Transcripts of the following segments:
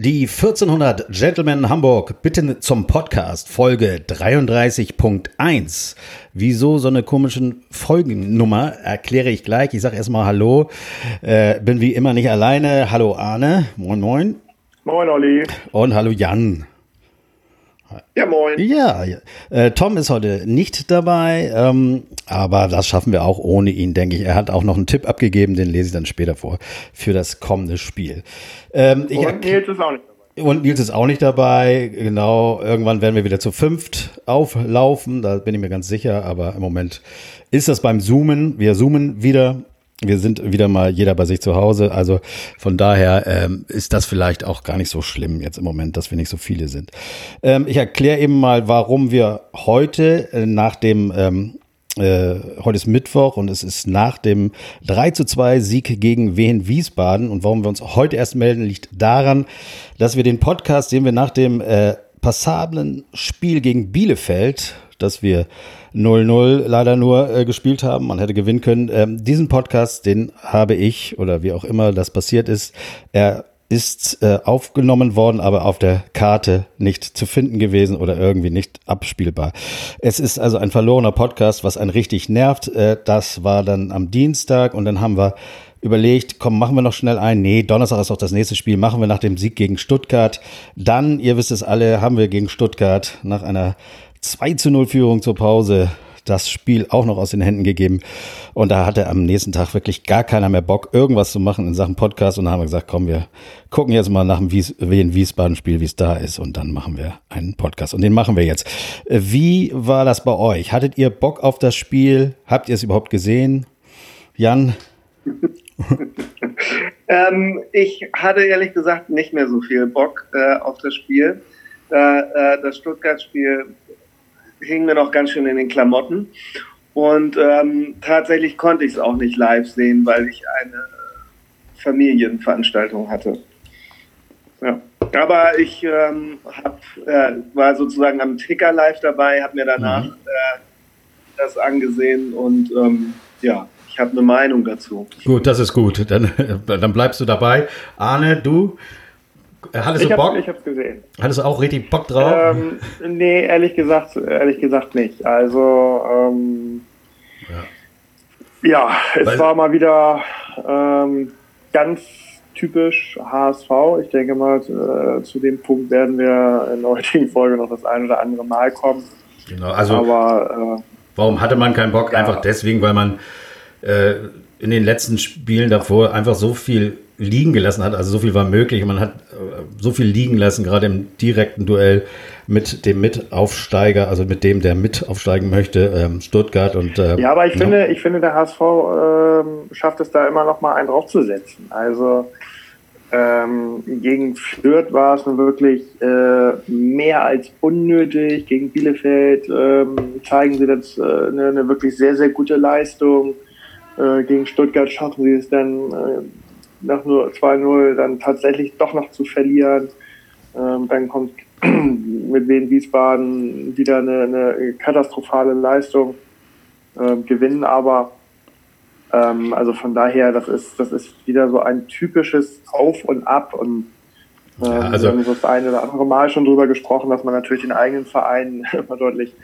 Die 1400 Gentlemen Hamburg bitten zum Podcast Folge 33.1. Wieso so eine komischen Folgennummer erkläre ich gleich. Ich sage erstmal Hallo. Äh, bin wie immer nicht alleine. Hallo Arne. Moin, moin. Moin, Olli. Und hallo Jan. Ja, moin. Ja, äh, Tom ist heute nicht dabei, ähm, aber das schaffen wir auch ohne ihn, denke ich. Er hat auch noch einen Tipp abgegeben, den lese ich dann später vor, für das kommende Spiel. Ähm, und Nils ist auch nicht dabei. Und Nils ist auch nicht dabei, genau. Irgendwann werden wir wieder zu fünft auflaufen, da bin ich mir ganz sicher, aber im Moment ist das beim Zoomen. Wir zoomen wieder wir sind wieder mal jeder bei sich zu Hause. Also von daher ähm, ist das vielleicht auch gar nicht so schlimm jetzt im Moment, dass wir nicht so viele sind. Ähm, ich erkläre eben mal, warum wir heute äh, nach dem ähm, äh, heute ist Mittwoch und es ist nach dem 3 zu 2 Sieg gegen Wien Wiesbaden. Und warum wir uns heute erst melden, liegt daran, dass wir den Podcast, den wir nach dem äh, passablen Spiel gegen Bielefeld, das wir 0-0 leider nur äh, gespielt haben. Man hätte gewinnen können. Ähm, diesen Podcast, den habe ich oder wie auch immer das passiert ist, er ist äh, aufgenommen worden, aber auf der Karte nicht zu finden gewesen oder irgendwie nicht abspielbar. Es ist also ein verlorener Podcast, was einen richtig nervt. Äh, das war dann am Dienstag und dann haben wir überlegt, komm, machen wir noch schnell ein. Nee, Donnerstag ist auch das nächste Spiel, machen wir nach dem Sieg gegen Stuttgart. Dann, ihr wisst es alle, haben wir gegen Stuttgart nach einer 2 zu 0 Führung zur Pause das Spiel auch noch aus den Händen gegeben. Und da hatte am nächsten Tag wirklich gar keiner mehr Bock, irgendwas zu machen in Sachen Podcast. Und da haben wir gesagt, komm, wir gucken jetzt mal nach dem Wies Wiesbaden-Spiel, wie es da ist. Und dann machen wir einen Podcast. Und den machen wir jetzt. Wie war das bei euch? Hattet ihr Bock auf das Spiel? Habt ihr es überhaupt gesehen? Jan? ähm, ich hatte ehrlich gesagt nicht mehr so viel Bock äh, auf das Spiel. Äh, das Stuttgart-Spiel hing mir noch ganz schön in den Klamotten. Und ähm, tatsächlich konnte ich es auch nicht live sehen, weil ich eine Familienveranstaltung hatte. Ja. Aber ich ähm, hab, äh, war sozusagen am Ticker live dabei, habe mir danach mhm. äh, das angesehen und ähm, ja, ich habe eine Meinung dazu. Gut, das ist gut. Dann, dann bleibst du dabei. Arne, du? Hattest ich du Bock? Hab, ich hab's gesehen. Hattest du auch richtig Bock drauf? Ähm, nee, ehrlich gesagt, ehrlich gesagt nicht. Also, ähm, ja. ja. es Weil, war mal wieder ähm, ganz typisch HSV. Ich denke mal, äh, zu dem Punkt werden wir in der heutigen Folge noch das ein oder andere Mal kommen. Genau, also Aber, äh, warum hatte man keinen Bock? Ja. Einfach deswegen, weil man äh, in den letzten Spielen davor einfach so viel liegen gelassen hat. Also so viel war möglich. Man hat äh, so viel liegen lassen, gerade im direkten Duell mit dem Mitaufsteiger, also mit dem, der mit aufsteigen möchte, ähm, Stuttgart und äh, Ja, aber ich ja. finde, ich finde, der HSV äh, schafft es da immer noch mal einen draufzusetzen. Also ähm, gegen Fürth war es nun wirklich äh, mehr als unnötig. Gegen Bielefeld ähm, zeigen sie das äh, eine, eine, wirklich sehr, sehr gute Leistung. Äh, gegen Stuttgart schaffen sie es dann äh, nach nur 2-0 dann tatsächlich doch noch zu verlieren. Ähm, dann kommt mit Wien Wiesbaden wieder eine, eine katastrophale Leistung, ähm, gewinnen aber. Ähm, also von daher, das ist, das ist wieder so ein typisches Auf und Ab und ähm, ja, also, wir haben so das eine oder andere Mal schon drüber gesprochen, dass man natürlich den eigenen Verein immer deutlich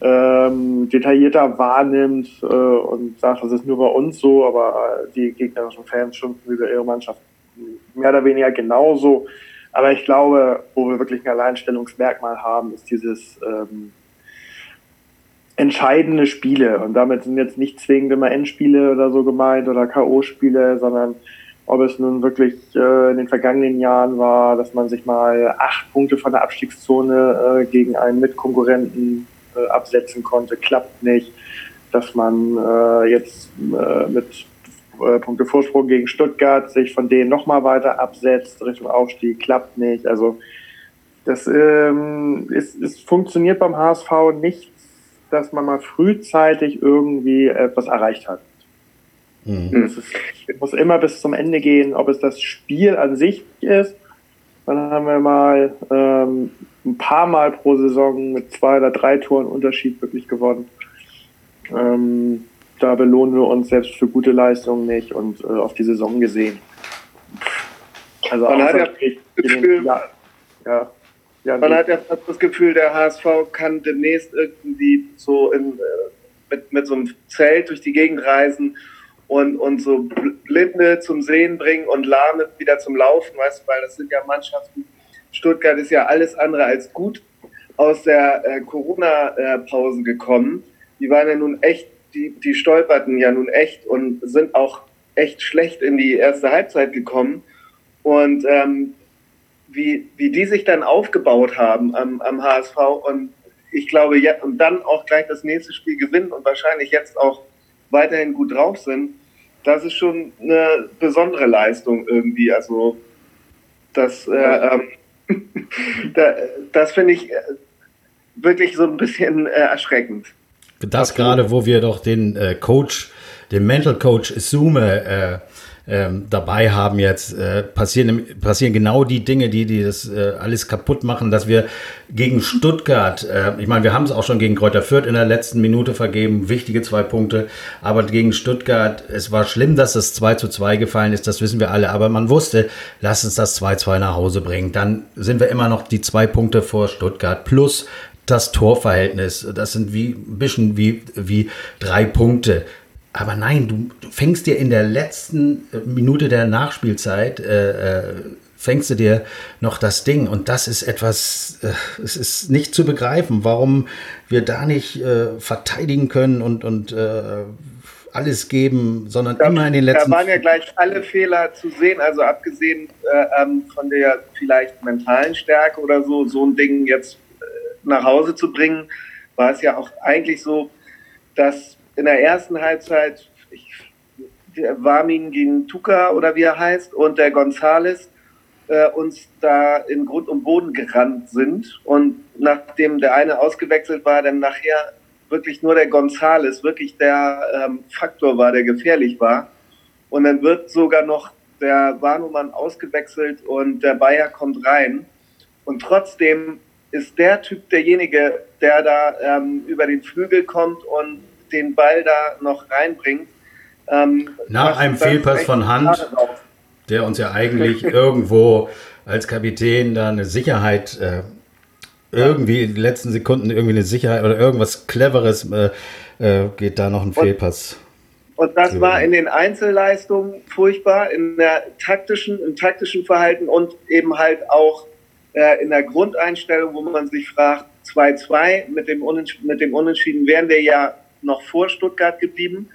ähm, detaillierter wahrnimmt äh, und sagt, das ist nur bei uns so, aber die gegnerischen Fans schimpfen über ihre Mannschaft mehr oder weniger genauso. Aber ich glaube, wo wir wirklich ein Alleinstellungsmerkmal haben, ist dieses ähm, entscheidende Spiele. Und damit sind jetzt nicht zwingend immer Endspiele oder so gemeint oder K.O.-Spiele, sondern ob es nun wirklich äh, in den vergangenen Jahren war, dass man sich mal acht Punkte von der Abstiegszone äh, gegen einen Mitkonkurrenten äh, absetzen konnte, klappt nicht. Dass man äh, jetzt äh, mit äh, Punkte Vorsprung gegen Stuttgart sich von denen nochmal weiter absetzt, Richtung Aufstieg, klappt nicht. Also das ähm, ist, es funktioniert beim HSV nicht, dass man mal frühzeitig irgendwie etwas erreicht hat. Mhm. Es, ist, es muss immer bis zum Ende gehen, ob es das Spiel an sich ist. Dann haben wir mal ähm, ein paar Mal pro Saison mit zwei oder drei Toren Unterschied wirklich gewonnen. Ähm, da belohnen wir uns selbst für gute Leistungen nicht und äh, auf die Saison gesehen. Also man hat ja das Gefühl, ja, ja, ja, man hat ja das Gefühl, der HSV kann demnächst irgendwie so in, äh, mit, mit so einem Zelt durch die Gegend reisen und, und so Blinde zum Sehen bringen und Lahme wieder zum Laufen, weißt du, weil das sind ja Mannschaften. Stuttgart ist ja alles andere als gut aus der äh, Corona-Pause gekommen. Die waren ja nun echt, die, die stolperten ja nun echt und sind auch echt schlecht in die erste Halbzeit gekommen. Und ähm, wie, wie die sich dann aufgebaut haben am, am HSV und ich glaube, ja, und dann auch gleich das nächste Spiel gewinnen und wahrscheinlich jetzt auch weiterhin gut drauf sind, das ist schon eine besondere Leistung irgendwie. Also das, äh, ähm, das finde ich äh, wirklich so ein bisschen äh, erschreckend. Das gerade, wo wir doch den äh, Coach, den Mental Coach Sume äh, ähm, dabei haben jetzt, äh, passieren, passieren genau die Dinge, die, die das äh, alles kaputt machen, dass wir gegen Stuttgart, äh, ich meine, wir haben es auch schon gegen Kräuter Fürth in der letzten Minute vergeben, wichtige zwei Punkte, aber gegen Stuttgart, es war schlimm, dass das 2 zu 2 gefallen ist, das wissen wir alle, aber man wusste, lass uns das 2-2 nach Hause bringen, dann sind wir immer noch die zwei Punkte vor Stuttgart plus das Torverhältnis. Das sind wie ein bisschen wie, wie drei Punkte. Aber nein, du, du, fängst dir in der letzten äh, Minute der Nachspielzeit, äh, äh, fängst du dir noch das Ding. Und das ist etwas, äh, es ist nicht zu begreifen, warum wir da nicht äh, verteidigen können und, und alles geben, sondern da, immer in den letzten. Da waren ja gleich alle Fehler zu sehen, also abgesehen ähm, von der vielleicht mentalen Stärke oder so, so ein Ding jetzt nach Hause zu bringen, war es ja auch eigentlich so, dass in der ersten Halbzeit ich, Warmin gegen Tuka oder wie er heißt und der Gonzales äh, uns da in Grund und Boden gerannt sind. Und nachdem der eine ausgewechselt war, dann nachher wirklich nur der Gonzales wirklich der ähm, Faktor war, der gefährlich war. Und dann wird sogar noch der Warnumann ausgewechselt und der Bayer kommt rein. Und trotzdem ist der Typ derjenige, der da ähm, über den Flügel kommt und den Ball da noch reinbringt. Ähm, Nach einem Fehlpass von Hand, der uns ja eigentlich irgendwo als Kapitän da eine Sicherheit, äh, irgendwie in den letzten Sekunden irgendwie eine Sicherheit oder irgendwas Cleveres äh, äh, geht da noch ein Fehlpass. Und das war in den Einzelleistungen furchtbar, in der taktischen, im taktischen Verhalten und eben halt auch äh, in der Grundeinstellung, wo man sich fragt, 2-2 mit dem, mit dem Unentschieden wären wir ja noch vor Stuttgart geblieben.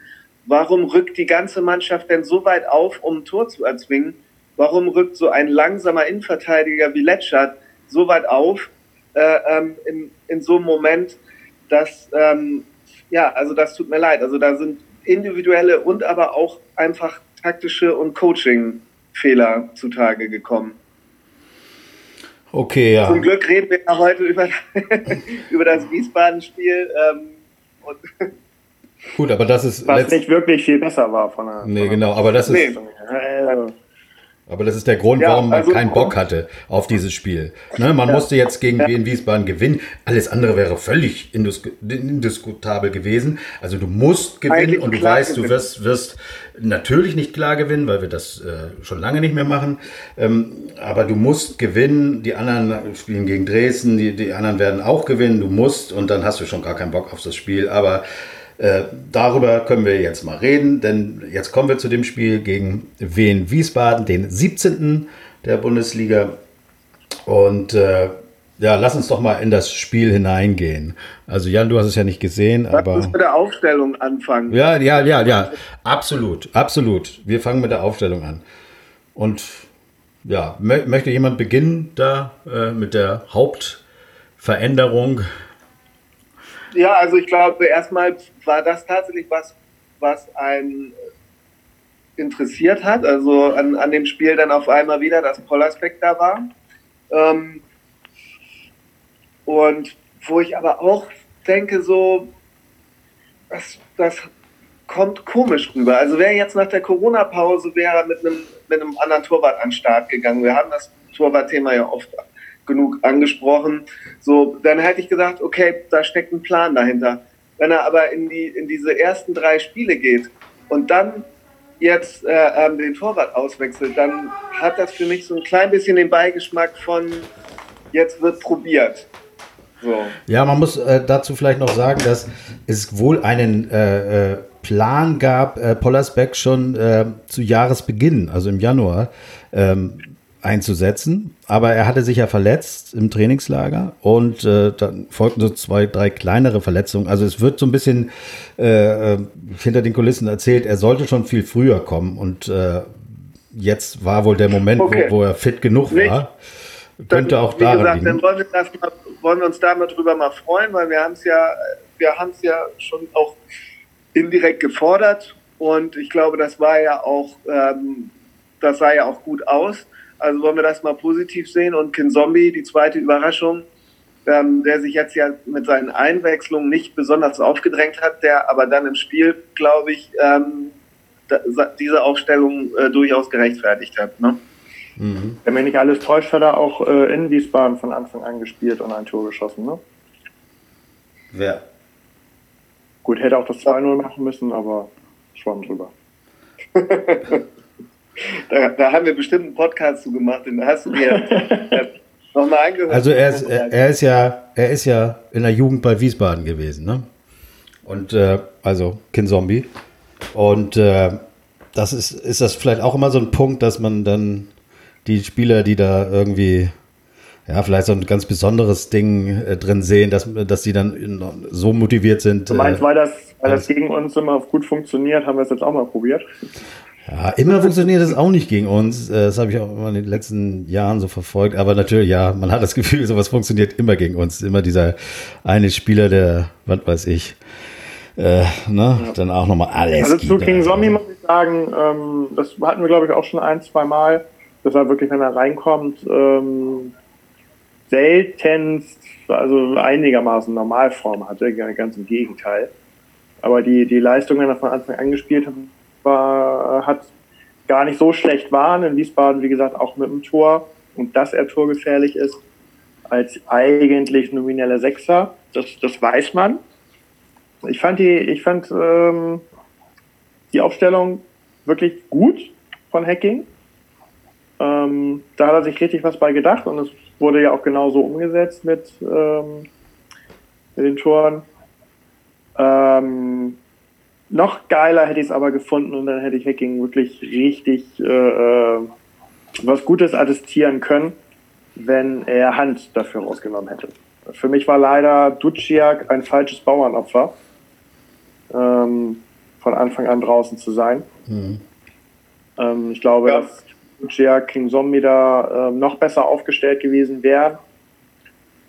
Warum rückt die ganze Mannschaft denn so weit auf, um ein Tor zu erzwingen? Warum rückt so ein langsamer Innenverteidiger wie Letschert so weit auf äh, ähm, in, in so einem Moment, dass, ähm, ja, also das tut mir leid. Also da sind individuelle und aber auch einfach taktische und Coaching-Fehler zutage gekommen. Okay, ja. Zum Glück reden wir heute über, über das Wiesbaden-Spiel. Ähm, Gut, aber das ist. Was nicht wirklich viel besser war von der. Nee, von genau, aber das ist. Nee. Aber das ist der Grund, ja, warum man also, keinen Bock hatte auf dieses Spiel. Ne, man ja. musste jetzt gegen. Wien Wiesbaden gewinnen. Alles andere wäre völlig indis indiskutabel gewesen. Also du musst gewinnen Eigentlich und du weißt, gewinnen. du wirst, wirst natürlich nicht klar gewinnen, weil wir das äh, schon lange nicht mehr machen. Ähm, aber du musst gewinnen. Die anderen spielen gegen Dresden, die, die anderen werden auch gewinnen. Du musst und dann hast du schon gar keinen Bock auf das Spiel. Aber äh, darüber können wir jetzt mal reden, denn jetzt kommen wir zu dem Spiel gegen Wien Wiesbaden, den 17. der Bundesliga. Und äh, ja, lass uns doch mal in das Spiel hineingehen. Also Jan, du hast es ja nicht gesehen, lass aber. Lass uns mit der Aufstellung anfangen. Ja, ja, ja, ja. Absolut, absolut. Wir fangen mit der Aufstellung an. Und ja, möchte jemand beginnen da äh, mit der Hauptveränderung? Ja, also ich glaube, erstmal war das tatsächlich was, was einen interessiert hat. Also an, an dem Spiel dann auf einmal wieder, dass Pollersbeck da war. Ähm, und wo ich aber auch denke, so, das, das kommt komisch rüber. Also wer jetzt nach der Corona-Pause wäre mit einem, mit einem anderen Torwart an den Start gegangen. Wir haben das Torwartthema ja oft genug angesprochen. So, dann hätte ich gesagt, okay, da steckt ein Plan dahinter. Wenn er aber in, die, in diese ersten drei Spiele geht und dann jetzt äh, ähm, den Torwart auswechselt, dann hat das für mich so ein klein bisschen den Beigeschmack von jetzt wird probiert. So. Ja, man muss äh, dazu vielleicht noch sagen, dass es wohl einen äh, äh Plan gab, äh, Pollersbeck schon äh, zu Jahresbeginn, also im Januar, ähm, einzusetzen. Aber er hatte sich ja verletzt im Trainingslager und äh, dann folgten so zwei, drei kleinere Verletzungen. Also es wird so ein bisschen äh, äh hinter den Kulissen erzählt, er sollte schon viel früher kommen und äh, jetzt war wohl der Moment, okay. wo, wo, er fit genug Nicht. war. Könnte dann, auch daran gesagt, liegen. Dann wollen wir, mal, wollen wir uns damit drüber mal freuen, weil wir haben es ja, wir haben es ja schon auch indirekt gefordert und ich glaube, das war ja auch, ähm, das sah ja auch gut aus. Also wollen wir das mal positiv sehen und Kin Zombie, die zweite Überraschung, ähm, der sich jetzt ja mit seinen Einwechslungen nicht besonders aufgedrängt hat, der aber dann im Spiel, glaube ich, ähm, da, diese Aufstellung äh, durchaus gerechtfertigt hat. Ne? Mhm. Wenn mich nicht alles täuscht, hat er auch äh, in Wiesbaden von Anfang an gespielt und ein Tor geschossen. Ne? Wer? Gut, hätte auch das 2-0 machen müssen, aber schwamm drüber. da, da, haben wir bestimmt einen Podcast zu gemacht, den hast du dir nochmal angehört. Also er ist, er, er, ist ja, er ist ja in der Jugend bei Wiesbaden gewesen, ne? Und äh, also Kin Zombie. Und äh, das ist, ist das vielleicht auch immer so ein Punkt, dass man dann die Spieler, die da irgendwie ja, vielleicht so ein ganz besonderes Ding äh, drin sehen, dass, dass die dann so motiviert sind. Du meinst, äh, weil, das, weil das gegen uns immer gut funktioniert, haben wir es jetzt auch mal probiert? Ja, immer funktioniert es auch nicht gegen uns. Äh, das habe ich auch immer in den letzten Jahren so verfolgt. Aber natürlich, ja, man hat das Gefühl, sowas funktioniert immer gegen uns. Immer dieser eine Spieler, der, was weiß ich, äh, ne, ja. dann auch nochmal alles. Also zu King Zombie muss ich sagen, ähm, das hatten wir, glaube ich, auch schon ein, zwei Mal. dass er wirklich, wenn er reinkommt, ähm, seltenst, also einigermaßen Normalform hatte, ganz im Gegenteil. Aber die, die Leistung, wenn er von Anfang an gespielt hat, war, hat gar nicht so schlecht waren. In Wiesbaden, wie gesagt, auch mit dem Tor. Und dass er torgefährlich ist, als eigentlich nomineller Sechser, das, das weiß man. Ich fand die, ich fand ähm, die Aufstellung wirklich gut von Hacking. Ähm, da hat er sich richtig was bei gedacht und es wurde ja auch genauso umgesetzt mit, ähm, mit den Toren. Ähm, noch geiler hätte ich es aber gefunden und dann hätte ich Hacking wirklich richtig äh, äh, was Gutes attestieren können, wenn er Hand dafür rausgenommen hätte. Für mich war leider Duciak ein falsches Bauernopfer, ähm, von Anfang an draußen zu sein. Mhm. Ähm, ich glaube, ja. dass Jia King Zombie da äh, noch besser aufgestellt gewesen wären.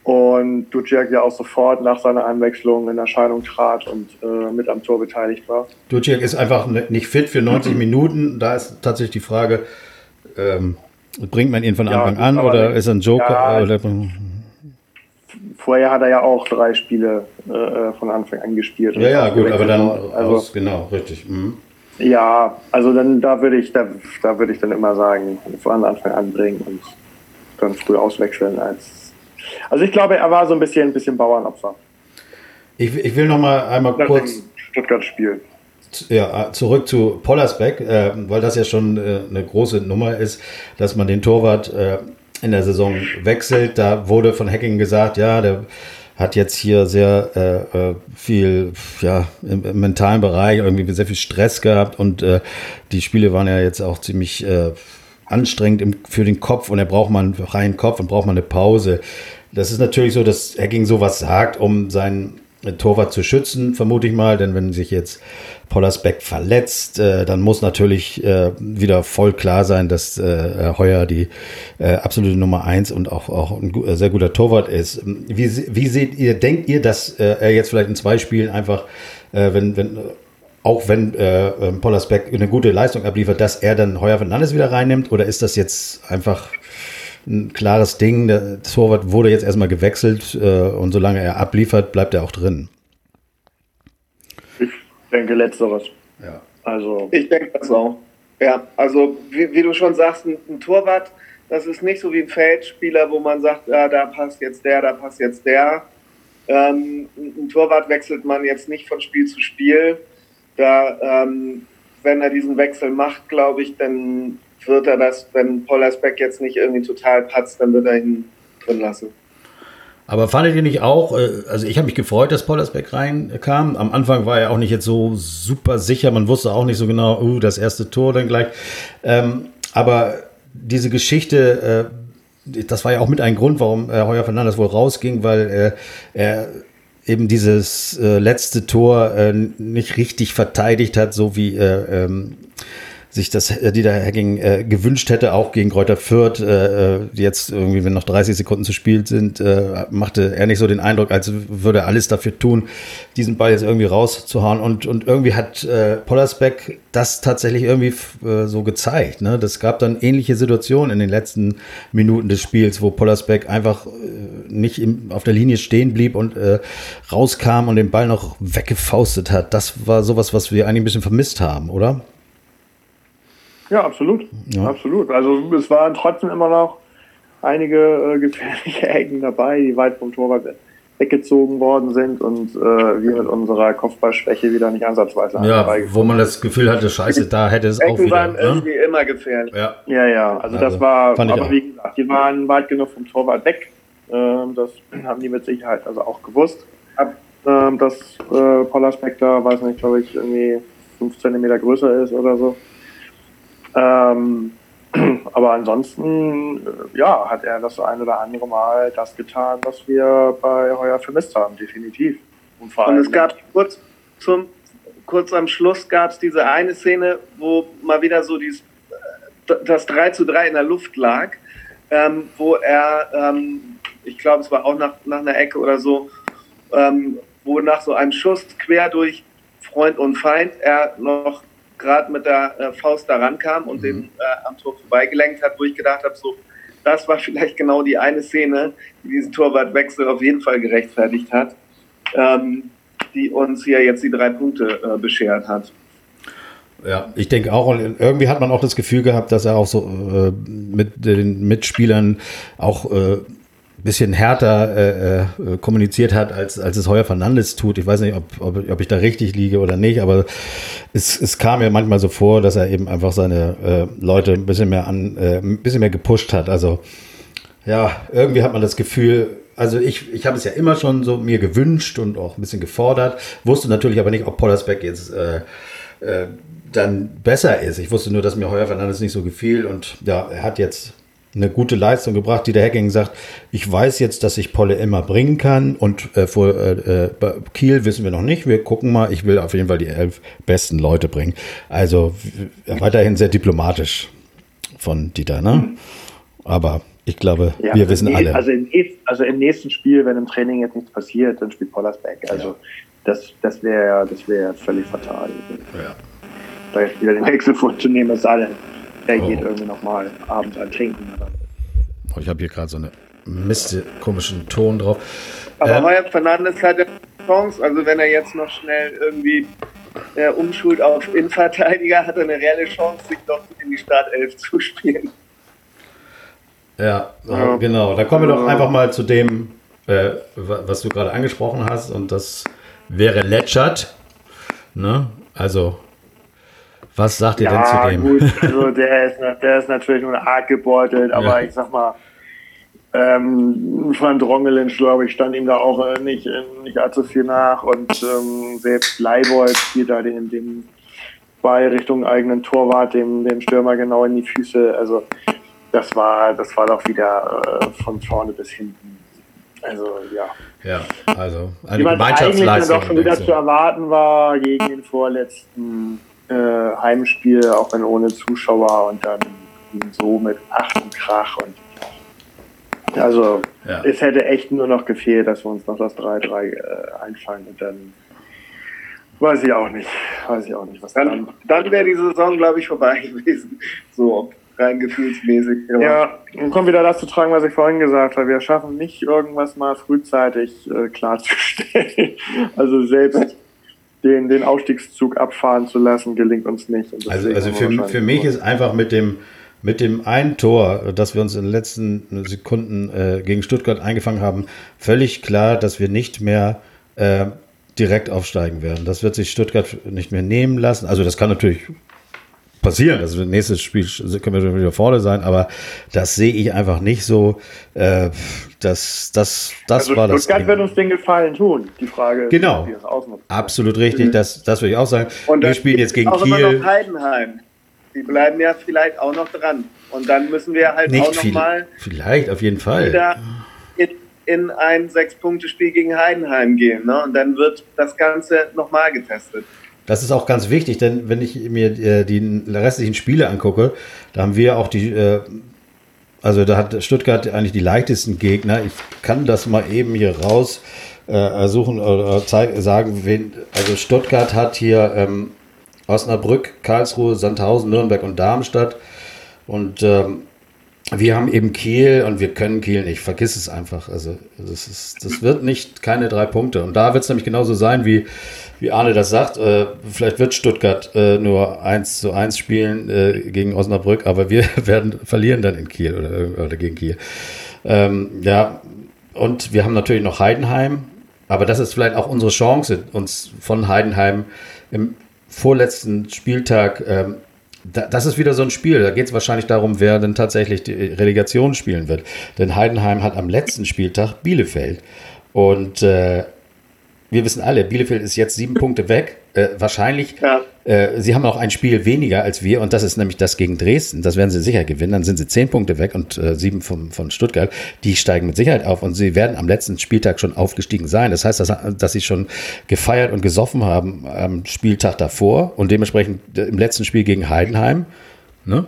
Und Duciak ja auch sofort nach seiner Einwechslung in Erscheinung trat und äh, mit am Tor beteiligt war. Duciak ist einfach nicht fit für 90 Minuten. Da ist tatsächlich die Frage, ähm, bringt man ihn von Anfang ja, an oder ist er ein Joker? Ja, vorher hat er ja auch drei Spiele äh, von Anfang an gespielt. Ja, ja, gut, aber dann also, aus, genau, richtig. Mhm. Ja, also dann da würde ich, da, da würde ich dann immer sagen, von Anfang an bringen und dann früh auswechseln als. Also ich glaube, er war so ein bisschen, ein bisschen Bauernopfer. Ich, ich will noch mal einmal Nach kurz Stuttgart-Spiel. Ja, zurück zu Pollersbeck, äh, weil das ja schon äh, eine große Nummer ist, dass man den Torwart äh, in der Saison wechselt. Da wurde von Hacking gesagt, ja, der hat jetzt hier sehr äh, äh, viel, ja, im, im, mentalen Bereich irgendwie sehr viel Stress gehabt und äh, die Spiele waren ja jetzt auch ziemlich äh, anstrengend im, für den Kopf und er braucht mal einen freien Kopf und braucht mal eine Pause. Das ist natürlich so, dass Hacking sowas sagt, um seinen Torwart zu schützen, vermute ich mal, denn wenn sich jetzt Pollersbeck verletzt, äh, dann muss natürlich äh, wieder voll klar sein, dass äh, Heuer die äh, absolute Nummer eins und auch, auch ein äh, sehr guter Torwart ist. Wie, wie seht ihr, denkt ihr, dass äh, er jetzt vielleicht in zwei Spielen einfach, äh, wenn, wenn, auch wenn äh, ähm, Pollersbeck eine gute Leistung abliefert, dass er dann Heuer Fernandes wieder reinnimmt? Oder ist das jetzt einfach ein klares Ding? Der Torwart wurde jetzt erstmal gewechselt äh, und solange er abliefert, bleibt er auch drin denke letzteres. Ja. Also. Ich denke das auch. Ja, also wie, wie du schon sagst, ein, ein, Torwart, das ist nicht so wie ein Feldspieler, wo man sagt, ja, da passt jetzt der, da passt jetzt der. Ähm, ein Torwart wechselt man jetzt nicht von Spiel zu Spiel. Da ähm, wenn er diesen Wechsel macht, glaube ich, dann wird er das, wenn Pollersbeck jetzt nicht irgendwie total patzt, dann wird er ihn drin lassen. Aber fandet ihr nicht auch, äh, also ich habe mich gefreut, dass Pollersbeck reinkam. Am Anfang war er auch nicht jetzt so super sicher, man wusste auch nicht so genau, uh, das erste Tor dann gleich. Ähm, aber diese Geschichte, äh, das war ja auch mit ein Grund, warum äh, Heuer Fernandes wohl rausging, weil äh, er eben dieses äh, letzte Tor äh, nicht richtig verteidigt hat, so wie äh, ähm, sich das äh, Dieter Hacking äh, gewünscht hätte, auch gegen Kräuter Fürth, äh, äh jetzt irgendwie, wenn noch 30 Sekunden zu spielen sind, äh, machte er nicht so den Eindruck, als würde er alles dafür tun, diesen Ball jetzt irgendwie rauszuhauen. Und, und irgendwie hat äh, Pollersbeck das tatsächlich irgendwie äh, so gezeigt. Ne? Das gab dann ähnliche Situationen in den letzten Minuten des Spiels, wo Pollersbeck einfach äh, nicht im, auf der Linie stehen blieb und äh, rauskam und den Ball noch weggefaustet hat. Das war sowas, was wir eigentlich ein bisschen vermisst haben, oder? Ja, absolut. Ja. Absolut. Also es waren trotzdem immer noch einige äh, gefährliche Ecken dabei, die weit vom Torwart weggezogen worden sind und äh, wir mit unserer Kopfballschwäche wieder nicht ansatzweise Ja, wo man das Gefühl hatte, scheiße, da hätte es Ecken auch wieder. waren ne? irgendwie immer gefährlich. Ja, ja, ja. Also, also das war, aber wie gesagt, die waren weit genug vom Torwart weg. Ähm, das haben die mit Sicherheit also auch gewusst. Ähm, dass äh, Pollersbeck da, weiß nicht, glaube ich, irgendwie 5 cm größer ist oder so. Ähm, aber ansonsten, äh, ja, hat er das ein oder andere Mal das getan, was wir bei Heuer vermisst haben, definitiv. Und, vor allem Und es gab kurz zum kurz am Schluss gab es diese eine Szene, wo mal wieder so dieses, äh, das 3 zu 3 in der Luft lag, ähm, wo er, ähm, ich glaube, es war auch nach, nach einer Ecke oder so, ähm, wo nach so einem Schuss quer durch Freund und Feind er noch gerade mit der äh, Faust da rankam und mhm. den äh, am Tor vorbeigelenkt hat, wo ich gedacht habe, so, das war vielleicht genau die eine Szene, die diesen Torwartwechsel auf jeden Fall gerechtfertigt hat, ähm, die uns hier jetzt die drei Punkte äh, beschert hat. Ja, ich denke auch, und irgendwie hat man auch das Gefühl gehabt, dass er auch so äh, mit den Mitspielern auch äh, bisschen härter äh, äh, kommuniziert hat, als, als es Heuer Fernandes tut. Ich weiß nicht, ob, ob, ob ich da richtig liege oder nicht, aber es, es kam mir manchmal so vor, dass er eben einfach seine äh, Leute ein bisschen mehr an, äh, ein bisschen mehr gepusht hat. Also ja, irgendwie hat man das Gefühl, also ich, ich habe es ja immer schon so mir gewünscht und auch ein bisschen gefordert, wusste natürlich aber nicht, ob Pollersbeck jetzt äh, äh, dann besser ist. Ich wusste nur, dass mir Heuer Fernandes nicht so gefiel und ja, er hat jetzt eine gute Leistung gebracht. Dieter Hacking sagt, ich weiß jetzt, dass ich Polle immer bringen kann und äh, vor äh, äh Kiel wissen wir noch nicht. Wir gucken mal. Ich will auf jeden Fall die elf besten Leute bringen. Also weiterhin sehr diplomatisch von Dieter, ne? Aber ich glaube, ja, wir also wissen alle. Also im, also im, nächsten Spiel, wenn im Training jetzt nichts passiert, dann spielt Pollersbeck. Also ja. das, das wäre das wäre völlig fatal. Ja. Da jetzt wieder den Wechsel vorzunehmen, ist alle er oh. geht irgendwie nochmal abends ein Trinken. Oh, ich habe hier gerade so eine Mist komischen Ton drauf. Aber ähm, Heuer Fernandes hat eine Chance, also wenn er jetzt noch schnell irgendwie äh, umschult auf Innenverteidiger, hat er eine reelle Chance, sich doch in die Startelf zu spielen. Ja, ja. genau. Da kommen wir doch einfach mal zu dem, äh, was du gerade angesprochen hast, und das wäre Letschert. Ne? Also was sagt ihr ja, denn zu dem? Gut, also der ist, der ist natürlich nur arg gebeutelt, aber ja. ich sag mal, ähm, Van Drongelen, glaube ich, stand ihm da auch äh, nicht, äh, nicht allzu viel nach und ähm, selbst Leibold spielt da den, den Ball Richtung eigenen Torwart, dem, dem Stürmer genau in die Füße. Also das war, das war doch wieder äh, von vorne bis hinten. Also ja. Ja, also eine Gemeinschaftsleistung. eigentlich doch schon wieder zu erwarten war gegen den vorletzten äh, Heimspiel, auch wenn ohne Zuschauer und dann so mit Ach und Krach und also ja. es hätte echt nur noch gefehlt, dass wir uns noch das 3-3 äh, einfallen und dann weiß ich auch nicht, weiß ich auch nicht, was dann. Dann, dann wäre die Saison, glaube ich, vorbei gewesen. So rein gefühlsmäßig. Ja, und kommt wieder das zu tragen, was ich vorhin gesagt habe. Wir schaffen nicht irgendwas mal frühzeitig äh, klarzustellen. also selbst den, den Aufstiegszug abfahren zu lassen, gelingt uns nicht. Also, also für, für mich ist einfach mit dem, mit dem einen Tor, das wir uns in den letzten Sekunden äh, gegen Stuttgart eingefangen haben, völlig klar, dass wir nicht mehr äh, direkt aufsteigen werden. Das wird sich Stuttgart nicht mehr nehmen lassen. Also das kann natürlich passieren. Also nächstes Spiel können wir schon wieder vorne sein, aber das sehe ich einfach nicht so. Äh, das, das, das also war das. Stuttgart wird uns den Gefallen tun. Die Frage genau. ist. Absolut richtig. Mhm. Das, das würde ich auch sagen. Und wir spielen jetzt gegen auch Kiel. Immer noch Heidenheim. Die bleiben ja vielleicht auch noch dran. Und dann müssen wir halt nicht auch noch mal vielleicht auf jeden Fall wieder in, in ein Sechs-Punkte-Spiel gegen Heidenheim gehen. Ne? Und dann wird das Ganze nochmal getestet. Das ist auch ganz wichtig, denn wenn ich mir äh, die restlichen Spiele angucke, da haben wir auch die, äh, also da hat Stuttgart eigentlich die leichtesten Gegner. Ich kann das mal eben hier raus äh, suchen oder sagen, wen, also Stuttgart hat hier ähm, Osnabrück, Karlsruhe, Sandhausen, Nürnberg und Darmstadt. Und ähm, wir haben eben Kiel und wir können Kiel nicht. Vergiss es einfach. Also das, ist, das wird nicht keine drei Punkte. Und da wird es nämlich genauso sein, wie, wie Arne das sagt. Äh, vielleicht wird Stuttgart äh, nur 1 zu 1 spielen äh, gegen Osnabrück, aber wir werden verlieren dann in Kiel oder, oder gegen Kiel. Ähm, ja, und wir haben natürlich noch Heidenheim. Aber das ist vielleicht auch unsere Chance, uns von Heidenheim im vorletzten Spieltag ähm, das ist wieder so ein Spiel. Da geht es wahrscheinlich darum, wer denn tatsächlich die Relegation spielen wird. Denn Heidenheim hat am letzten Spieltag Bielefeld. Und äh, wir wissen alle, Bielefeld ist jetzt sieben Punkte weg. Äh, wahrscheinlich, ja. äh, sie haben auch ein Spiel weniger als wir und das ist nämlich das gegen Dresden. Das werden sie sicher gewinnen. Dann sind sie zehn Punkte weg und äh, sieben von, von Stuttgart. Die steigen mit Sicherheit auf und sie werden am letzten Spieltag schon aufgestiegen sein. Das heißt, dass, dass sie schon gefeiert und gesoffen haben am Spieltag davor und dementsprechend im letzten Spiel gegen Heidenheim, ne?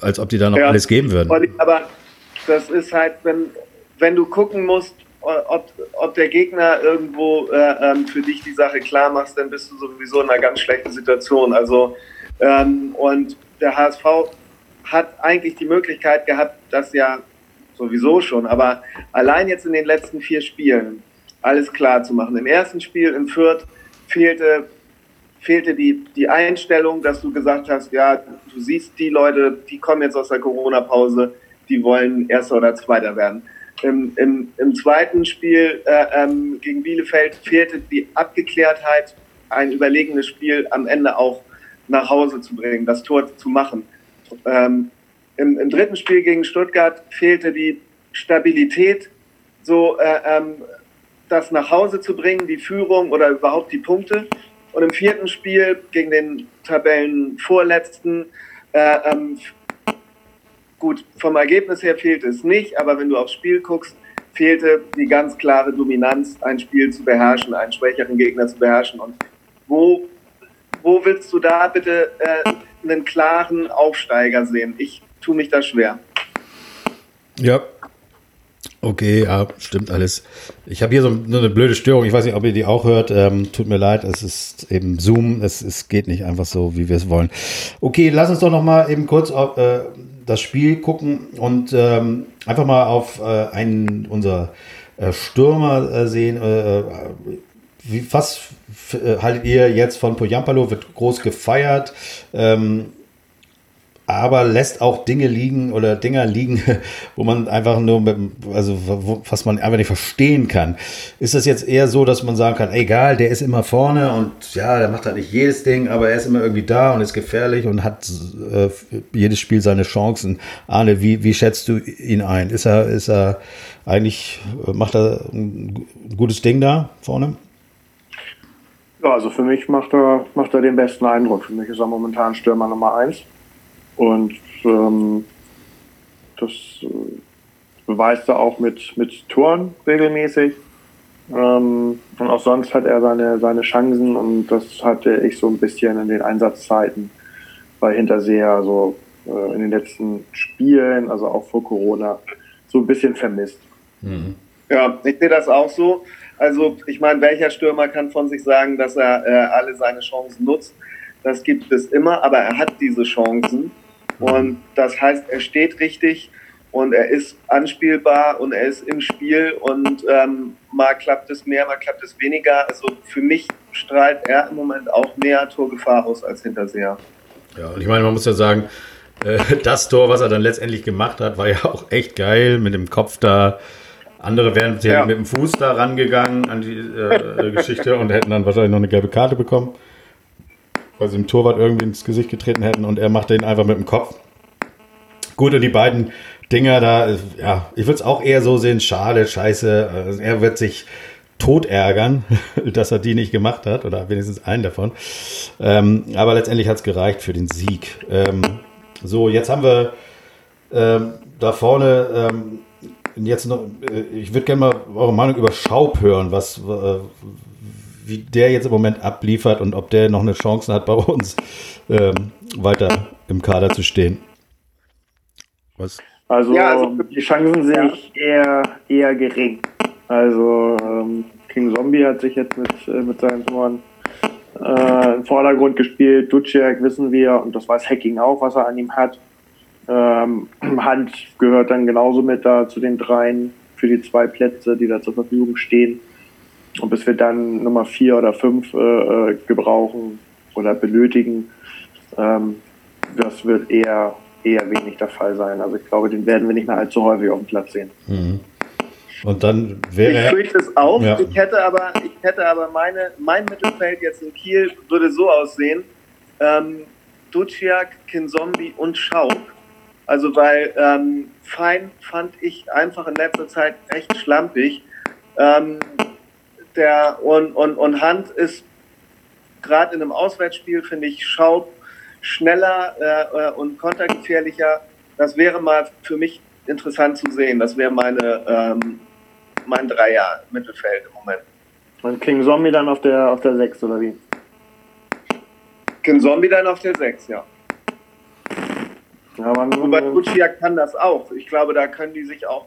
als ob die da noch ja. alles geben würden. Aber das ist halt, wenn, wenn du gucken musst, ob, ob der Gegner irgendwo äh, ähm, für dich die Sache klar macht, dann bist du sowieso in einer ganz schlechten Situation. Also ähm, und der HSV hat eigentlich die Möglichkeit gehabt, das ja sowieso schon, aber allein jetzt in den letzten vier Spielen alles klar zu machen. Im ersten Spiel in Fürth fehlte fehlte die, die Einstellung, dass du gesagt hast, ja, du siehst die Leute, die kommen jetzt aus der Corona-Pause, die wollen Erster oder Zweiter werden. Im, im, im zweiten Spiel äh, ähm, gegen Bielefeld fehlte die Abgeklärtheit, ein überlegenes Spiel am Ende auch nach Hause zu bringen, das Tor zu machen. Ähm, im, im, dritten Spiel gegen Stuttgart fehlte die Stabilität, so äh, ähm, das nach Hause zu bringen, die Führung oder überhaupt die Punkte. Und im vierten Spiel gegen den Tabellenvorletzten äh, ähm, Gut, vom Ergebnis her fehlt es nicht, aber wenn du aufs Spiel guckst, fehlte die ganz klare Dominanz, ein Spiel zu beherrschen, einen schwächeren Gegner zu beherrschen. Und wo, wo willst du da bitte äh, einen klaren Aufsteiger sehen? Ich tue mich da schwer. Ja, Okay, ja, stimmt alles. Ich habe hier so eine blöde Störung. Ich weiß nicht, ob ihr die auch hört. Ähm, tut mir leid, es ist eben Zoom. Es, es geht nicht einfach so, wie wir es wollen. Okay, lass uns doch noch mal eben kurz auf, äh, das Spiel gucken und ähm, einfach mal auf äh, einen unserer äh, Stürmer äh, sehen. Äh, äh, wie, was haltet ihr jetzt von Poyampalo? Wird groß gefeiert. Ähm, aber lässt auch Dinge liegen oder Dinger liegen, wo man einfach nur, mit, also was man einfach nicht verstehen kann. Ist das jetzt eher so, dass man sagen kann, egal, der ist immer vorne und ja, der macht halt nicht jedes Ding, aber er ist immer irgendwie da und ist gefährlich und hat äh, jedes Spiel seine Chancen. Arne, wie, wie schätzt du ihn ein? Ist er, ist er eigentlich, macht er ein gutes Ding da vorne? Ja, also für mich macht er, macht er den besten Eindruck. Für mich ist er momentan Stürmer Nummer eins. Und ähm, das äh, beweist er auch mit, mit Toren regelmäßig. Ähm, und auch sonst hat er seine, seine Chancen und das hatte ich so ein bisschen in den Einsatzzeiten bei Hinterseher, so äh, in den letzten Spielen, also auch vor Corona, so ein bisschen vermisst. Mhm. Ja, ich sehe das auch so. Also ich meine, welcher Stürmer kann von sich sagen, dass er äh, alle seine Chancen nutzt? Das gibt es immer, aber er hat diese Chancen. Und das heißt, er steht richtig und er ist anspielbar und er ist im Spiel und ähm, mal klappt es mehr, mal klappt es weniger. Also für mich strahlt er im Moment auch mehr Torgefahr aus als Hinterseher. Ja, und ich meine, man muss ja sagen, äh, das Tor, was er dann letztendlich gemacht hat, war ja auch echt geil mit dem Kopf da. Andere wären ja. mit dem Fuß da rangegangen an die äh, Geschichte und hätten dann wahrscheinlich noch eine gelbe Karte bekommen. Weil sie dem Torwart irgendwie ins Gesicht getreten hätten und er macht den einfach mit dem Kopf. Gut, und die beiden Dinger da, ja, ich würde es auch eher so sehen, schade, scheiße, also er wird sich tot ärgern, dass er die nicht gemacht hat, oder wenigstens einen davon. Ähm, aber letztendlich hat es gereicht für den Sieg. Ähm, so, jetzt haben wir ähm, da vorne ähm, jetzt noch, äh, ich würde gerne mal eure Meinung über Schaub hören, was, äh, wie der jetzt im Moment abliefert und ob der noch eine Chance hat, bei uns ähm, weiter im Kader zu stehen. Was? Also, ja, also die Chancen sehe ich eher, eher gering. Also ähm, King Zombie hat sich jetzt mit, äh, mit seinen Toren äh, im Vordergrund gespielt. Duciak wissen wir, und das weiß Hacking auch, was er an ihm hat. Ähm, Hand gehört dann genauso mit da zu den dreien für die zwei Plätze, die da zur Verfügung stehen. Und bis wir dann Nummer vier oder fünf äh, äh, gebrauchen oder benötigen, ähm, das wird eher, eher wenig der Fall sein. Also ich glaube, den werden wir nicht mehr allzu häufig auf dem Platz sehen. Mhm. Und dann wäre. Ich fürchte es auch. Ja. Ich hätte aber, ich hätte aber meine, mein Mittelfeld jetzt in Kiel würde so aussehen. Ähm, Duciak, Kinzombie und Schaub. Also weil ähm, Fein fand ich einfach in letzter Zeit recht schlampig. Ähm, der und, und, und Hand ist gerade in einem Auswärtsspiel, finde ich, Schaub schneller äh, äh, und kontergefährlicher. Das wäre mal für mich interessant zu sehen. Das wäre meine ähm, mein Dreier Mittelfeld im Moment. Und King Zombie dann auf der auf der 6 oder wie? King Zombie dann auf der 6, ja. ja man, Wobei kann das auch. Ich glaube, da können die sich auch.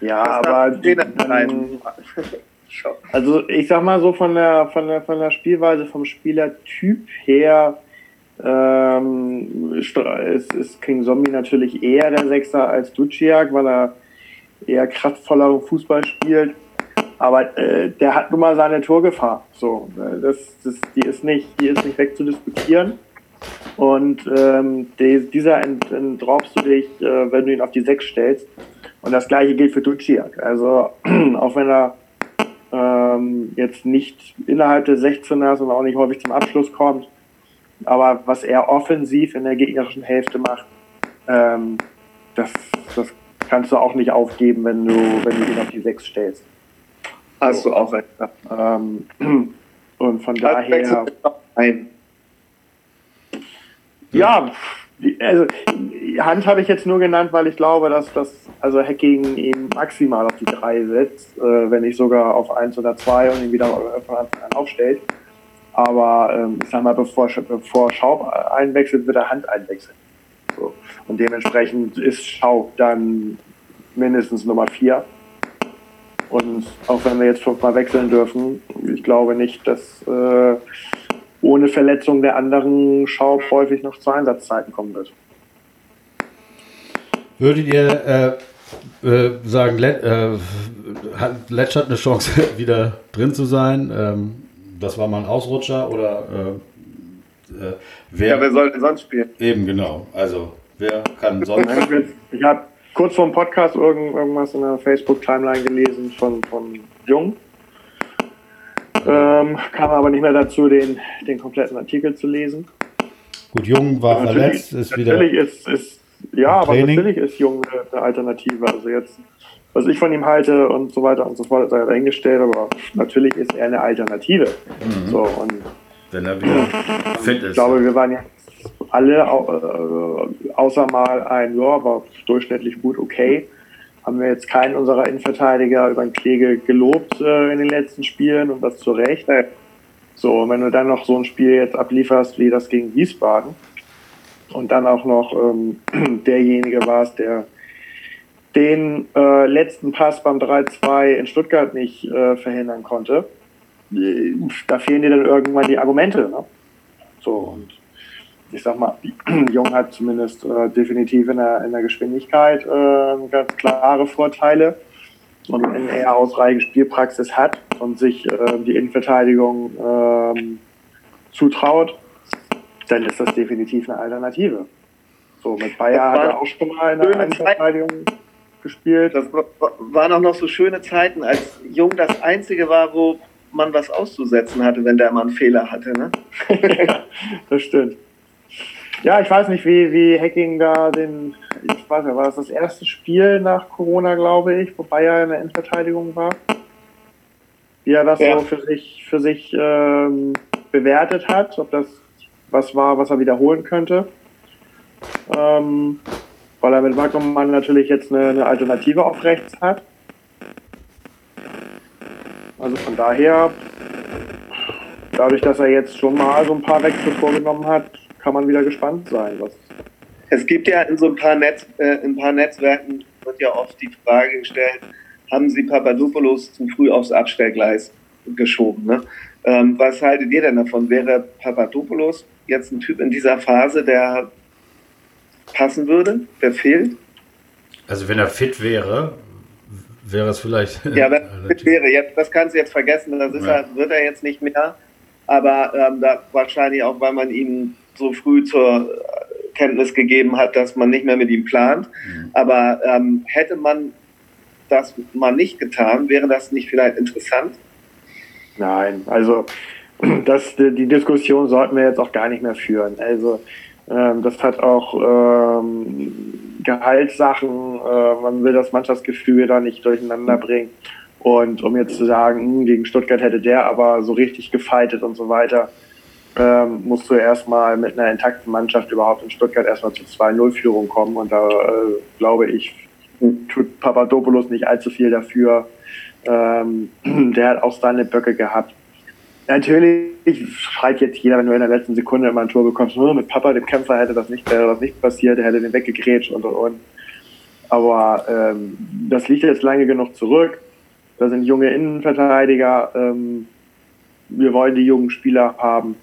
Ja, aber. Ähm, also ich sag mal so von der von der von der Spielweise vom Spielertyp her ähm, ist, ist King Zombie natürlich eher der Sechser als Duciak, weil er eher kraftvoller Fußball spielt. Aber äh, der hat nun mal seine Torgefahr. So, äh, das, das, die ist nicht, die ist nicht wegzudiskutieren. Und ähm, die, dieser entraubst du dich, äh, wenn du ihn auf die Sechs stellst. Und das gleiche gilt für Duciak. Also auch wenn er ähm, jetzt nicht innerhalb des 16ers und auch nicht häufig zum Abschluss kommt, aber was er offensiv in der gegnerischen Hälfte macht, ähm, das, das kannst du auch nicht aufgeben, wenn du, wenn du ihn auf die 6 stellst. Hast so. du auch recht. Ähm, und von daher. Ein. Ja, also Hand habe ich jetzt nur genannt, weil ich glaube, dass das also Hacking ihn maximal auf die 3 setzt, äh, wenn nicht sogar auf 1 oder 2 und ihn wieder von Anfang an aufstellt. Aber ähm, ich sag mal, bevor, bevor Schaub einwechselt, wird er Hand einwechseln. So. Und dementsprechend ist Schaub dann mindestens Nummer 4. Und auch wenn wir jetzt fünfmal wechseln dürfen, ich glaube nicht, dass äh, ohne Verletzung der anderen Schaub häufig noch zu Einsatzzeiten kommen wird. Würdet ihr äh, äh, sagen, Let, äh, hat Letsch hat eine Chance, wieder drin zu sein? Ähm, das war mal ein Ausrutscher oder äh, äh, wer? Ja, wer soll denn sonst spielen? Eben, genau. Also, wer kann sonst? ich habe kurz vor dem Podcast irgendwas in der Facebook-Timeline gelesen von, von Jung. Ähm, kam aber nicht mehr dazu, den, den kompletten Artikel zu lesen. Gut, Jung war verletzt, ist wieder. Natürlich ist, ist ja, aber natürlich ist Jung eine, Alternative. Also jetzt was ich von ihm halte und so weiter und so fort, sei dahingestellt, aber natürlich ist er eine Alternative. Mhm. So, und Wenn er wieder fit ist. Ich glaube, wir waren ja alle, äh, außer mal ein, ja, aber durchschnittlich gut, okay, haben wir jetzt keinen unserer Innenverteidiger über den Klegel gelobt äh, in den letzten Spielen und das zu Recht. So, und wenn du dann noch so ein Spiel jetzt ablieferst wie das gegen Wiesbaden und dann auch noch ähm, derjenige warst, der den äh, letzten Pass beim 3-2 in Stuttgart nicht äh, verhindern konnte, da fehlen dir dann irgendwann die Argumente. Ne? So, und ich sag mal, Jung hat zumindest äh, definitiv in der, in der Geschwindigkeit äh, ganz klare Vorteile. Und wenn er ausreichend Spielpraxis hat und sich äh, die Innenverteidigung ähm, zutraut, dann ist das definitiv eine Alternative. So, mit Bayer hat er auch schon mal eine Innenverteidigung gespielt. Das waren auch noch so schöne Zeiten, als Jung das Einzige war, wo man was auszusetzen hatte, wenn der mal einen Fehler hatte. Ne? ja, das stimmt. Ja, ich weiß nicht, wie, wie Hacking da den, ich weiß nicht, war das das erste Spiel nach Corona, glaube ich, wo Bayern in der Endverteidigung war? Wie er das ja. so für sich, für sich ähm, bewertet hat, ob das was war, was er wiederholen könnte. Ähm, weil er mit Wackermann natürlich jetzt eine, eine Alternative auf rechts hat. Also von daher, dadurch, dass er jetzt schon mal so ein paar Wechsel vorgenommen hat, kann man wieder gespannt sein. Was es gibt ja in so ein paar, Netz, äh, in ein paar Netzwerken wird ja oft die Frage gestellt, haben Sie Papadopoulos zu früh aufs Abstellgleis geschoben? Ne? Ähm, was haltet ihr denn davon? Wäre Papadopoulos jetzt ein Typ in dieser Phase, der passen würde, der fehlt? Also wenn er fit wäre, wäre es vielleicht. Ja, wenn er fit wäre, jetzt, das kannst du jetzt vergessen, das ist ja. er, wird er jetzt nicht mehr. Aber ähm, da wahrscheinlich auch, weil man ihn so früh zur Kenntnis gegeben hat, dass man nicht mehr mit ihm plant. Mhm. Aber ähm, hätte man das mal nicht getan, wäre das nicht vielleicht interessant? Nein, also das, die Diskussion sollten wir jetzt auch gar nicht mehr führen. Also ähm, das hat auch ähm, Gehaltssachen, äh, man will das Mannschaftsgefüge da nicht durcheinander bringen. Und um jetzt zu sagen, hm, gegen Stuttgart hätte der aber so richtig gefeitet und so weiter, ähm, musst du erstmal mit einer intakten Mannschaft überhaupt in Stuttgart erstmal zu 2-0-Führung kommen. Und da äh, glaube ich, tut Papadopoulos nicht allzu viel dafür. Ähm, der hat auch seine Böcke gehabt. Natürlich schreit jetzt jeder, wenn du in der letzten Sekunde immer ein Tor bekommst, nur mit Papa, dem Kämpfer, hätte das nicht, wäre das nicht passiert, er hätte den weggegrätscht und und und. Aber ähm, das liegt jetzt lange genug zurück. Da sind junge Innenverteidiger. Ähm, wir wollen die jungen Spieler haben.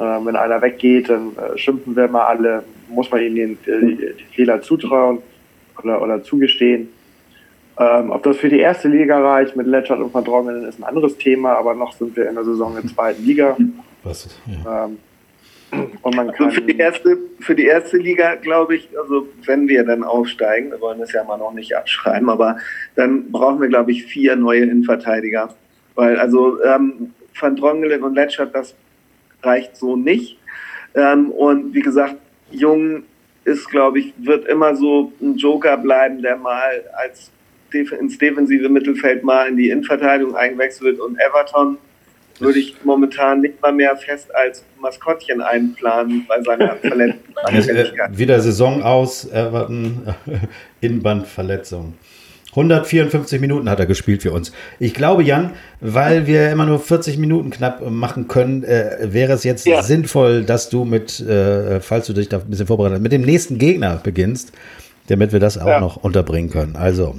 Ähm, wenn einer weggeht, dann äh, schimpfen wir mal alle. Muss man ihnen den, die, die Fehler zutrauen oder, oder zugestehen. Ähm, ob das für die erste Liga reicht mit Letschert und Verdrongenen ist ein anderes Thema, aber noch sind wir in der Saison in der zweiten Liga. Was? Ja. Ähm, und man kann also für, die erste, für die erste Liga, glaube ich, also wenn wir dann aufsteigen, wir wollen das ja mal noch nicht abschreiben, aber dann brauchen wir, glaube ich, vier neue Innenverteidiger. Weil also ähm, Van Drongelen und Letschert, das reicht so nicht. Ähm, und wie gesagt, Jung ist, glaube ich, wird immer so ein Joker bleiben, der mal als ins defensive Mittelfeld mal in die Innenverteidigung eingewechselt und Everton würde ich momentan nicht mal mehr fest als Maskottchen einplanen bei seiner Verletzung. Wieder Saison aus, Everton, Innenbandverletzung. 154 Minuten hat er gespielt für uns. Ich glaube, Jan, weil wir immer nur 40 Minuten knapp machen können, äh, wäre es jetzt ja. sinnvoll, dass du mit, äh, falls du dich da ein bisschen vorbereitet hast, mit dem nächsten Gegner beginnst, damit wir das auch ja. noch unterbringen können. Also,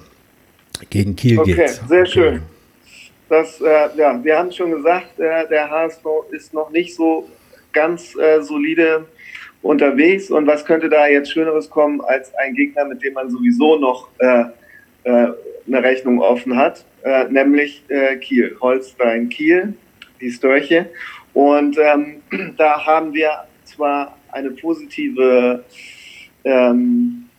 gegen Kiel okay, geht's. Sehr okay. schön. Das, äh, ja, wir haben schon gesagt, äh, der HSV ist noch nicht so ganz äh, solide unterwegs. Und was könnte da jetzt Schöneres kommen als ein Gegner, mit dem man sowieso noch äh, äh, eine Rechnung offen hat, äh, nämlich Kiel, Holstein Kiel, die Störche. Und ähm, da haben wir zwar eine positive ähm,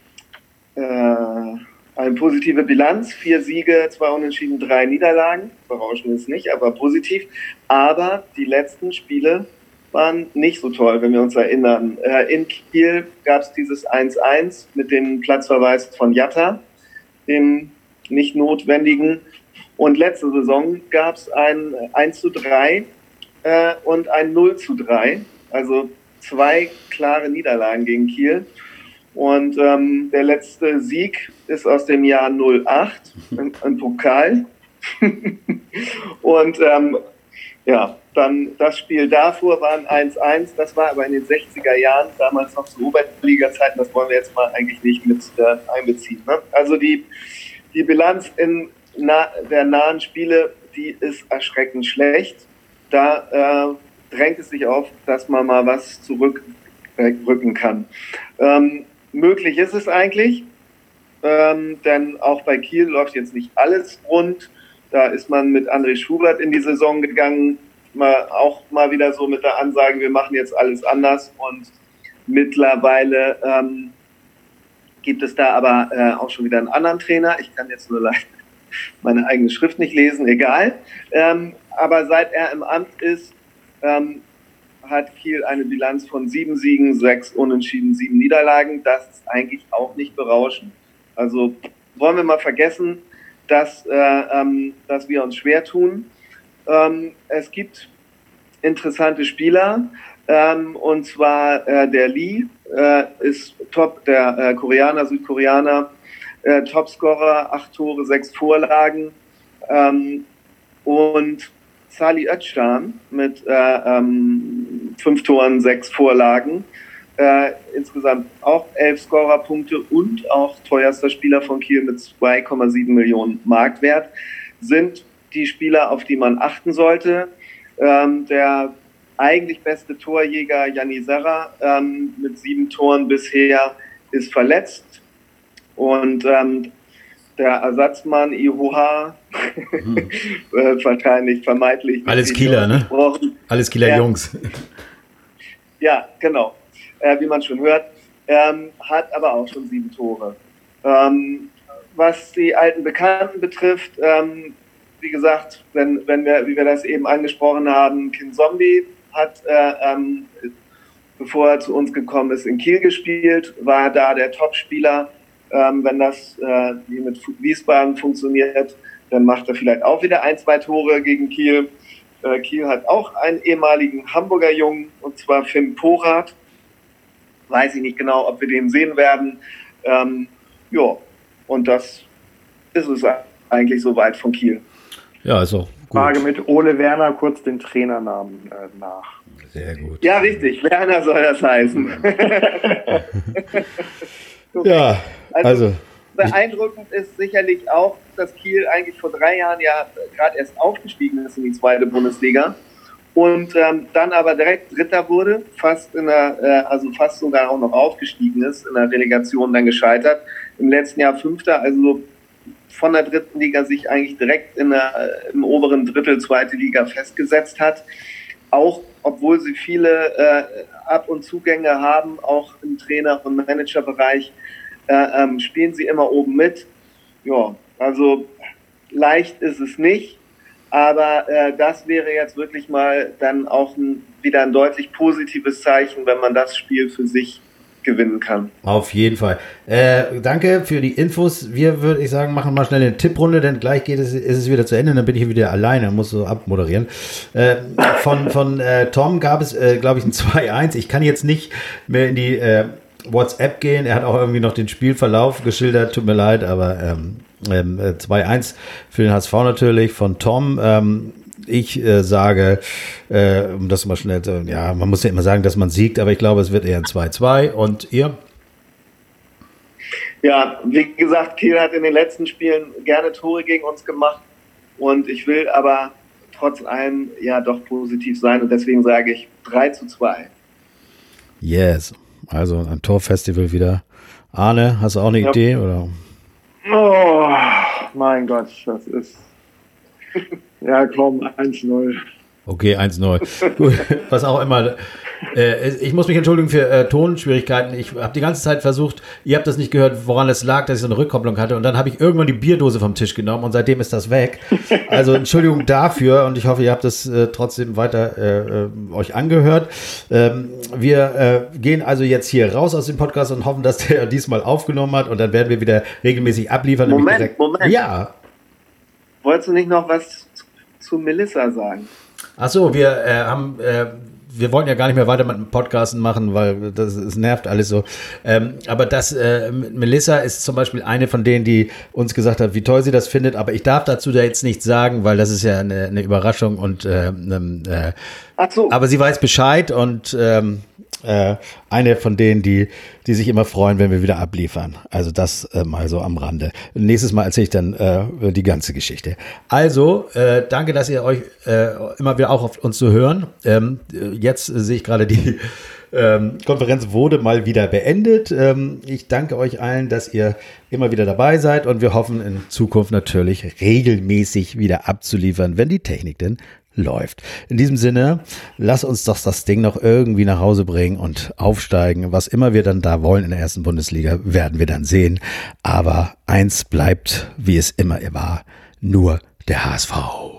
äh, eine positive Bilanz, vier Siege, zwei Unentschieden, drei Niederlagen. Berauschend ist nicht, aber positiv. Aber die letzten Spiele waren nicht so toll, wenn wir uns erinnern. Äh, in Kiel gab es dieses 1-1 mit dem Platzverweis von Jatta, dem nicht notwendigen. Und letzte Saison gab es ein 1 zu 3 äh, und ein 0 zu 3. Also zwei klare Niederlagen gegen Kiel. Und ähm, der letzte Sieg ist aus dem Jahr 08 im, im Pokal. und ähm, ja, dann das Spiel davor war ein 1-1. Das war aber in den 60er Jahren, damals noch zu Oberliga-Zeiten. Das wollen wir jetzt mal eigentlich nicht mit äh, einbeziehen. Ne? Also die, die Bilanz in na, der nahen Spiele, die ist erschreckend schlecht. Da äh, drängt es sich auf, dass man mal was zurückrücken kann. Ähm, möglich ist es eigentlich, ähm, denn auch bei Kiel läuft jetzt nicht alles rund. Da ist man mit André Schubert in die Saison gegangen, mal, auch mal wieder so mit der Ansage, wir machen jetzt alles anders. Und mittlerweile ähm, gibt es da aber äh, auch schon wieder einen anderen Trainer. Ich kann jetzt nur leider meine eigene Schrift nicht lesen, egal. Ähm, aber seit er im Amt ist, ähm, hat Kiel eine Bilanz von sieben Siegen, sechs Unentschieden, sieben Niederlagen. Das ist eigentlich auch nicht berauschend. Also wollen wir mal vergessen, dass, äh, ähm, dass wir uns schwer tun. Ähm, es gibt interessante Spieler, ähm, und zwar äh, der Lee äh, ist Top, der äh, Koreaner, Südkoreaner, äh, Topscorer, acht Tore, sechs Vorlagen. Ähm, und Sali Özcan mit äh, ähm, fünf Toren, sechs Vorlagen. Äh, insgesamt auch elf Scorerpunkte und auch teuerster Spieler von Kiel mit 2,7 Millionen Marktwert sind die Spieler, auf die man achten sollte. Ähm, der eigentlich beste Torjäger Janni Serra ähm, mit sieben Toren bisher ist verletzt und ähm, der Ersatzmann Ihoha hm. äh, wahrscheinlich vermeintlich. Alles Kieler, ne? Alles Kieler ja. Jungs. Ja, genau. Äh, wie man schon hört. Ähm, hat aber auch schon sieben Tore. Ähm, was die alten Bekannten betrifft, ähm, wie gesagt, wenn, wenn wir, wie wir das eben angesprochen haben, Kin Zombie hat, äh, ähm, bevor er zu uns gekommen ist, in Kiel gespielt, war da der Topspieler ähm, wenn das äh, wie mit Wiesbaden funktioniert, dann macht er vielleicht auch wieder ein, zwei Tore gegen Kiel. Äh, Kiel hat auch einen ehemaligen Hamburger Jungen, und zwar Finn Porath. Weiß ich nicht genau, ob wir den sehen werden. Ähm, ja, und das ist es eigentlich soweit von Kiel. Ja, gut. Frage mit Ole Werner kurz den Trainernamen äh, nach. Sehr gut. Ja, richtig. Werner soll das heißen. ja, also, also beeindruckend ist sicherlich auch, dass Kiel eigentlich vor drei Jahren ja gerade erst aufgestiegen ist in die zweite Bundesliga und ähm, dann aber direkt Dritter wurde, fast in der, äh, also fast sogar auch noch aufgestiegen ist, in der Relegation dann gescheitert. Im letzten Jahr Fünfter, also von der dritten Liga sich eigentlich direkt in der, im oberen Drittel zweite Liga festgesetzt hat. Auch obwohl sie viele äh, Ab- und Zugänge haben, auch im Trainer- und Managerbereich, äh, ähm, spielen sie immer oben mit. Ja, also leicht ist es nicht, aber äh, das wäre jetzt wirklich mal dann auch ein, wieder ein deutlich positives Zeichen, wenn man das Spiel für sich gewinnen kann. Auf jeden Fall. Äh, danke für die Infos. Wir würde ich sagen, machen mal schnell eine Tipprunde, denn gleich geht es, ist es wieder zu Ende, dann bin ich wieder alleine, muss so abmoderieren. Äh, von von äh, Tom gab es, äh, glaube ich, ein 2-1. Ich kann jetzt nicht mehr in die äh, WhatsApp gehen. Er hat auch irgendwie noch den Spielverlauf geschildert. Tut mir leid, aber ähm, ähm, 2-1 äh, für den HSV natürlich von Tom. Ähm, ich äh, sage, äh, um das mal schnell, zu, ja, man muss ja immer sagen, dass man siegt, aber ich glaube, es wird eher ein 2-2. Und ihr? Ja, wie gesagt, Kiel hat in den letzten Spielen gerne Tore gegen uns gemacht. Und ich will aber trotz allem ja doch positiv sein. Und deswegen sage ich 3 zu 2. Yes. Also ein Torfestival wieder. Arne, hast du auch eine ja. Idee? Oder? Oh, mein Gott, das ist. Ja, komm, 1-0. Okay, 1-0. Was auch immer. Äh, ich muss mich entschuldigen für äh, Tonschwierigkeiten. Ich habe die ganze Zeit versucht, ihr habt das nicht gehört, woran es lag, dass ich so eine Rückkopplung hatte. Und dann habe ich irgendwann die Bierdose vom Tisch genommen und seitdem ist das weg. Also Entschuldigung dafür und ich hoffe, ihr habt es äh, trotzdem weiter äh, äh, euch angehört. Ähm, wir gehen also jetzt hier raus aus dem Podcast und hoffen, dass der diesmal aufgenommen hat und dann werden wir wieder regelmäßig abliefern. Moment, Moment. Ja. Wolltest du nicht noch was zu Melissa sagen? Ach so, wir äh, haben, äh, wir wollten ja gar nicht mehr weiter mit dem Podcasten machen, weil das, das nervt alles so. Ähm, aber das, äh, Melissa ist zum Beispiel eine von denen, die uns gesagt hat, wie toll sie das findet. Aber ich darf dazu da jetzt nichts sagen, weil das ist ja eine, eine Überraschung und äh, äh, Ach so. aber sie weiß Bescheid und ähm, äh, eine von denen, die, die sich immer freuen, wenn wir wieder abliefern. Also das äh, mal so am Rande. Nächstes Mal erzähle ich dann äh, die ganze Geschichte. Also, äh, danke, dass ihr euch äh, immer wieder auch auf uns zu hören. Ähm, jetzt sehe ich gerade die ähm, Konferenz wurde mal wieder beendet. Ähm, ich danke euch allen, dass ihr immer wieder dabei seid und wir hoffen in Zukunft natürlich regelmäßig wieder abzuliefern, wenn die Technik denn läuft. In diesem Sinne, lass uns doch das Ding noch irgendwie nach Hause bringen und aufsteigen. Was immer wir dann da wollen in der ersten Bundesliga, werden wir dann sehen. Aber eins bleibt, wie es immer war, nur der HSV.